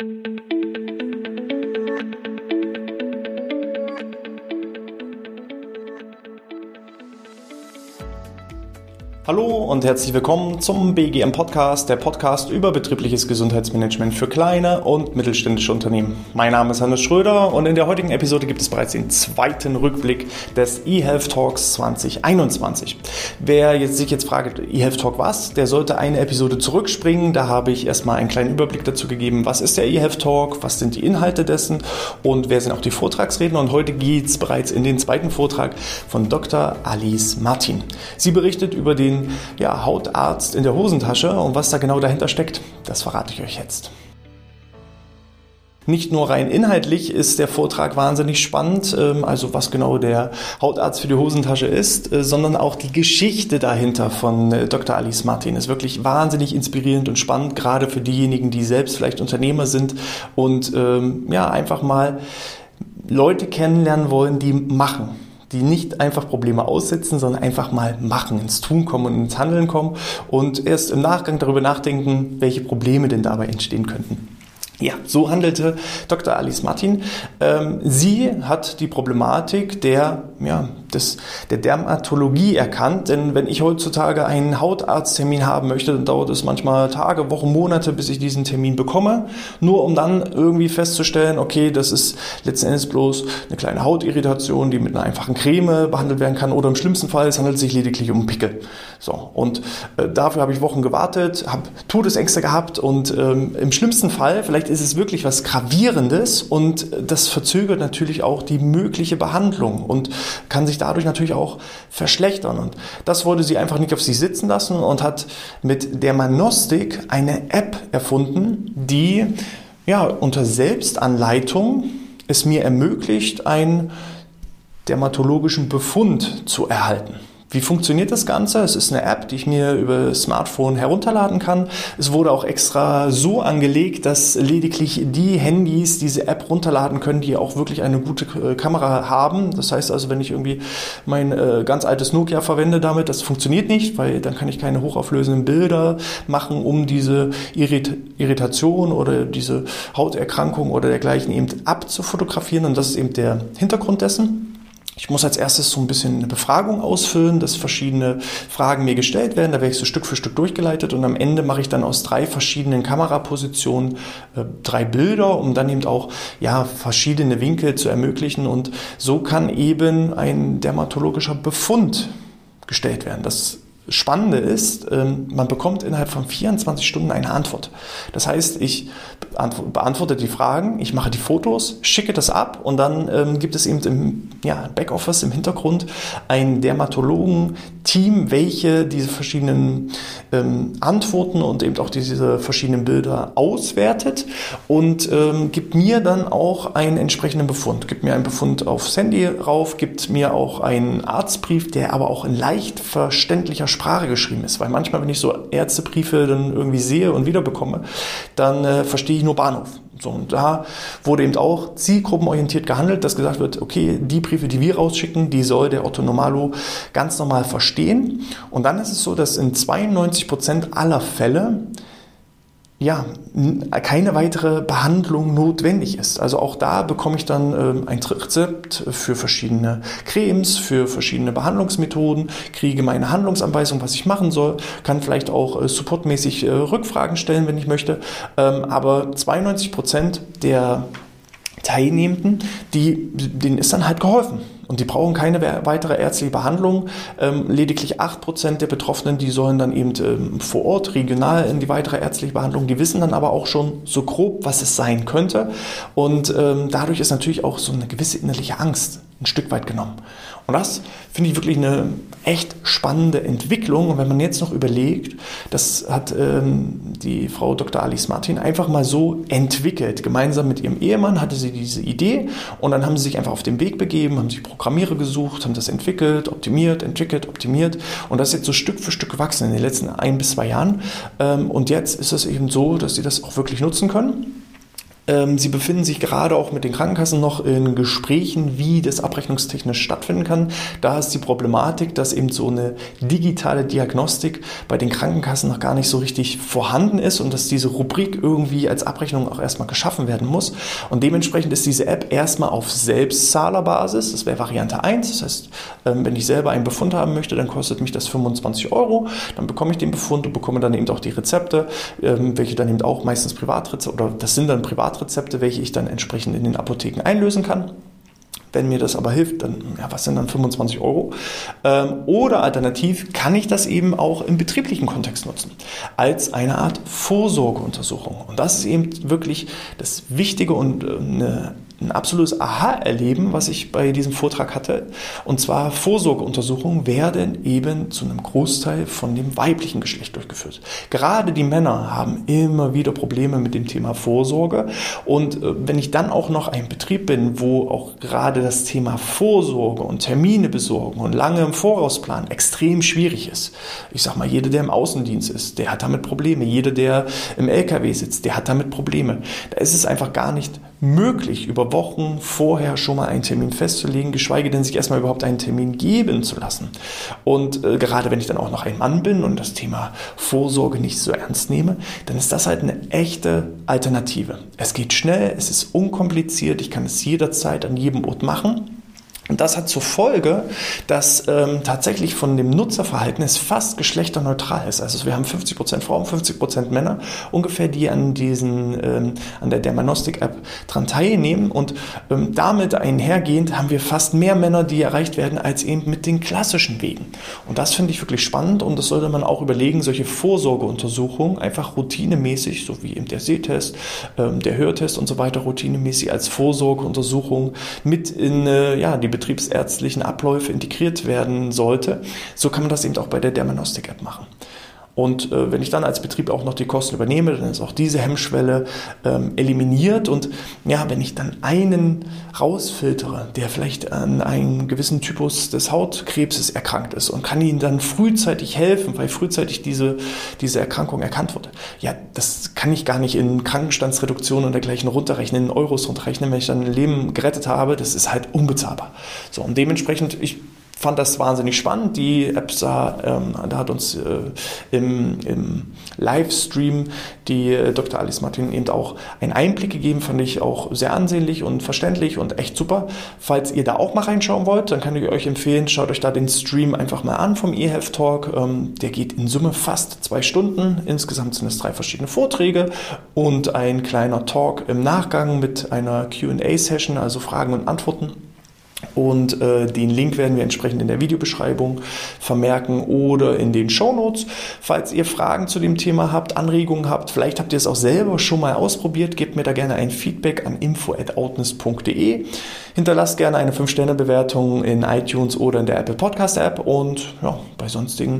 thank you. Hallo und herzlich willkommen zum BGM Podcast, der Podcast über betriebliches Gesundheitsmanagement für kleine und mittelständische Unternehmen. Mein Name ist Hannes Schröder und in der heutigen Episode gibt es bereits den zweiten Rückblick des eHealth Talks 2021. Wer jetzt sich jetzt fragt, eHealth Talk was, der sollte eine Episode zurückspringen. Da habe ich erstmal einen kleinen Überblick dazu gegeben, was ist der eHealth Talk, was sind die Inhalte dessen und wer sind auch die Vortragsredner. Und heute geht es bereits in den zweiten Vortrag von Dr. Alice Martin. Sie berichtet über den ja, Hautarzt in der Hosentasche und was da genau dahinter steckt, das verrate ich euch jetzt. Nicht nur rein inhaltlich ist der Vortrag wahnsinnig spannend, ähm, also was genau der Hautarzt für die Hosentasche ist, äh, sondern auch die Geschichte dahinter von äh, Dr. Alice Martin ist wirklich wahnsinnig inspirierend und spannend, gerade für diejenigen, die selbst vielleicht Unternehmer sind und ähm, ja, einfach mal Leute kennenlernen wollen, die machen die nicht einfach Probleme aussitzen, sondern einfach mal machen, ins Tun kommen und ins Handeln kommen und erst im Nachgang darüber nachdenken, welche Probleme denn dabei entstehen könnten. Ja, so handelte Dr. Alice Martin. Ähm, sie hat die Problematik der, ja, des, der Dermatologie erkannt, denn wenn ich heutzutage einen Hautarzttermin haben möchte, dann dauert es manchmal Tage, Wochen, Monate, bis ich diesen Termin bekomme, nur um dann irgendwie festzustellen, okay, das ist letzten Endes bloß eine kleine Hautirritation, die mit einer einfachen Creme behandelt werden kann oder im schlimmsten Fall es handelt sich lediglich um Pickel. So, und äh, dafür habe ich Wochen gewartet, habe Todesängste gehabt und ähm, im schlimmsten Fall, vielleicht ist es wirklich was Gravierendes und das verzögert natürlich auch die mögliche Behandlung und kann sich dadurch natürlich auch verschlechtern. Und das wollte sie einfach nicht auf sich sitzen lassen und hat mit der Manostik eine App erfunden, die ja unter Selbstanleitung es mir ermöglicht, einen dermatologischen Befund zu erhalten. Wie funktioniert das Ganze? Es ist eine App, die ich mir über Smartphone herunterladen kann. Es wurde auch extra so angelegt, dass lediglich die Handys diese App runterladen können, die auch wirklich eine gute äh, Kamera haben. Das heißt also, wenn ich irgendwie mein äh, ganz altes Nokia verwende damit, das funktioniert nicht, weil dann kann ich keine hochauflösenden Bilder machen, um diese Irrit Irritation oder diese Hauterkrankung oder dergleichen eben abzufotografieren. Und das ist eben der Hintergrund dessen. Ich muss als erstes so ein bisschen eine Befragung ausfüllen, dass verschiedene Fragen mir gestellt werden. Da werde ich so Stück für Stück durchgeleitet und am Ende mache ich dann aus drei verschiedenen Kamerapositionen äh, drei Bilder, um dann eben auch ja, verschiedene Winkel zu ermöglichen. Und so kann eben ein dermatologischer Befund gestellt werden. Das Spannende ist, ähm, man bekommt innerhalb von 24 Stunden eine Antwort. Das heißt, ich beantworte die Fragen, ich mache die Fotos, schicke das ab und dann ähm, gibt es eben im Backoffice, im Hintergrund ein Dermatologen-Team, welche diese verschiedenen ähm, Antworten und eben auch diese verschiedenen Bilder auswertet und gibt mir dann auch einen entsprechenden Befund. Gibt mir einen Befund aufs Handy rauf, gibt mir auch einen Arztbrief, der aber auch in leicht verständlicher Sprache Sprache geschrieben ist. Weil manchmal, wenn ich so Ärztebriefe dann irgendwie sehe und wiederbekomme, dann äh, verstehe ich nur Bahnhof. So, und da wurde eben auch zielgruppenorientiert gehandelt, dass gesagt wird, okay, die Briefe, die wir rausschicken, die soll der Otto Normalo ganz normal verstehen. Und dann ist es so, dass in 92 Prozent aller Fälle ja, keine weitere Behandlung notwendig ist. Also auch da bekomme ich dann ähm, ein Rezept für verschiedene Cremes, für verschiedene Behandlungsmethoden, kriege meine Handlungsanweisung, was ich machen soll, kann vielleicht auch äh, supportmäßig äh, Rückfragen stellen, wenn ich möchte. Ähm, aber 92 Prozent der Teilnehmenden, die, denen ist dann halt geholfen. Und die brauchen keine weitere ärztliche Behandlung. Ähm, lediglich 8% der Betroffenen, die sollen dann eben ähm, vor Ort, regional in die weitere ärztliche Behandlung. Die wissen dann aber auch schon so grob, was es sein könnte. Und ähm, dadurch ist natürlich auch so eine gewisse innerliche Angst ein Stück weit genommen. Und das finde ich wirklich eine echt spannende Entwicklung. Und wenn man jetzt noch überlegt, das hat ähm, die Frau Dr. Alice Martin einfach mal so entwickelt. Gemeinsam mit ihrem Ehemann hatte sie diese Idee und dann haben sie sich einfach auf den Weg begeben, haben sich Programmierer gesucht, haben das entwickelt, optimiert, entwickelt, optimiert. Und das ist jetzt so Stück für Stück gewachsen in den letzten ein bis zwei Jahren. Ähm, und jetzt ist es eben so, dass sie das auch wirklich nutzen können sie befinden sich gerade auch mit den Krankenkassen noch in Gesprächen, wie das abrechnungstechnisch stattfinden kann. Da ist die Problematik, dass eben so eine digitale Diagnostik bei den Krankenkassen noch gar nicht so richtig vorhanden ist und dass diese Rubrik irgendwie als Abrechnung auch erstmal geschaffen werden muss. Und dementsprechend ist diese App erstmal auf Selbstzahlerbasis. Das wäre Variante 1. Das heißt, ähm, wenn ich selber einen Befund haben möchte, dann kostet mich das 25 Euro. Dann bekomme ich den Befund und bekomme dann eben auch die Rezepte, ähm, welche dann eben auch meistens Privatrezepte oder das sind dann Privatrezepte, welche ich dann entsprechend in den Apotheken einlösen kann. Wenn mir das aber hilft, dann, ja, was sind dann 25 Euro? Ähm, oder alternativ kann ich das eben auch im betrieblichen Kontext nutzen, als eine Art Vorsorgeuntersuchung. Und das ist eben wirklich das Wichtige und äh, eine ein absolutes Aha-Erleben, was ich bei diesem Vortrag hatte. Und zwar Vorsorgeuntersuchungen werden eben zu einem Großteil von dem weiblichen Geschlecht durchgeführt. Gerade die Männer haben immer wieder Probleme mit dem Thema Vorsorge. Und äh, wenn ich dann auch noch ein Betrieb bin, wo auch gerade das Thema Vorsorge und Termine besorgen und lange im Voraus planen extrem schwierig ist. Ich sag mal, jeder, der im Außendienst ist, der hat damit Probleme. Jeder, der im LKW sitzt, der hat damit Probleme. Da ist es einfach gar nicht möglich, über Wochen vorher schon mal einen Termin festzulegen, geschweige denn sich erstmal überhaupt einen Termin geben zu lassen. Und äh, gerade wenn ich dann auch noch ein Mann bin und das Thema Vorsorge nicht so ernst nehme, dann ist das halt eine echte Alternative. Es geht schnell, es ist unkompliziert, ich kann es jederzeit an jedem Ort machen. Und das hat zur Folge, dass ähm, tatsächlich von dem Nutzerverhalten es fast geschlechterneutral ist. Also wir haben 50% Frauen, 50% Männer ungefähr, die an diesen, ähm, an der Dermanostik-App dran teilnehmen. Und ähm, damit einhergehend haben wir fast mehr Männer, die erreicht werden, als eben mit den klassischen Wegen. Und das finde ich wirklich spannend und das sollte man auch überlegen, solche Vorsorgeuntersuchungen einfach routinemäßig, so wie eben der Sehtest, ähm, der Hörtest und so weiter, routinemäßig als Vorsorgeuntersuchung mit in äh, ja, die betriebsärztlichen Abläufe integriert werden sollte, so kann man das eben auch bei der Dermanostik-App machen. Und äh, wenn ich dann als Betrieb auch noch die Kosten übernehme, dann ist auch diese Hemmschwelle ähm, eliminiert. Und ja, wenn ich dann einen rausfiltere, der vielleicht an einem gewissen Typus des Hautkrebses erkrankt ist und kann ihnen dann frühzeitig helfen, weil frühzeitig diese, diese Erkrankung erkannt wurde, ja, das kann ich gar nicht in Krankenstandsreduktion und dergleichen runterrechnen, in Euros runterrechnen, wenn ich dann ein Leben gerettet habe, das ist halt unbezahlbar. So, und dementsprechend, ich fand das wahnsinnig spannend. Die App sah, ähm, da hat uns äh, im, im Livestream die äh, Dr. Alice Martin eben auch einen Einblick gegeben, fand ich auch sehr ansehnlich und verständlich und echt super. Falls ihr da auch mal reinschauen wollt, dann kann ich euch empfehlen, schaut euch da den Stream einfach mal an vom eHealth Talk. Ähm, der geht in Summe fast zwei Stunden. Insgesamt sind es drei verschiedene Vorträge und ein kleiner Talk im Nachgang mit einer Q&A-Session, also Fragen und Antworten. Und äh, den Link werden wir entsprechend in der Videobeschreibung vermerken oder in den Show Notes. Falls ihr Fragen zu dem Thema habt, Anregungen habt, vielleicht habt ihr es auch selber schon mal ausprobiert, gebt mir da gerne ein Feedback an info.outness.de. Hinterlasst gerne eine 5-Sterne-Bewertung in iTunes oder in der Apple Podcast App und ja, bei sonstigen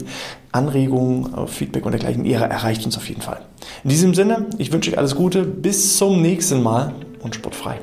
Anregungen, äh, Feedback und dergleichen, ihr erreicht uns auf jeden Fall. In diesem Sinne, ich wünsche euch alles Gute, bis zum nächsten Mal und sportfrei.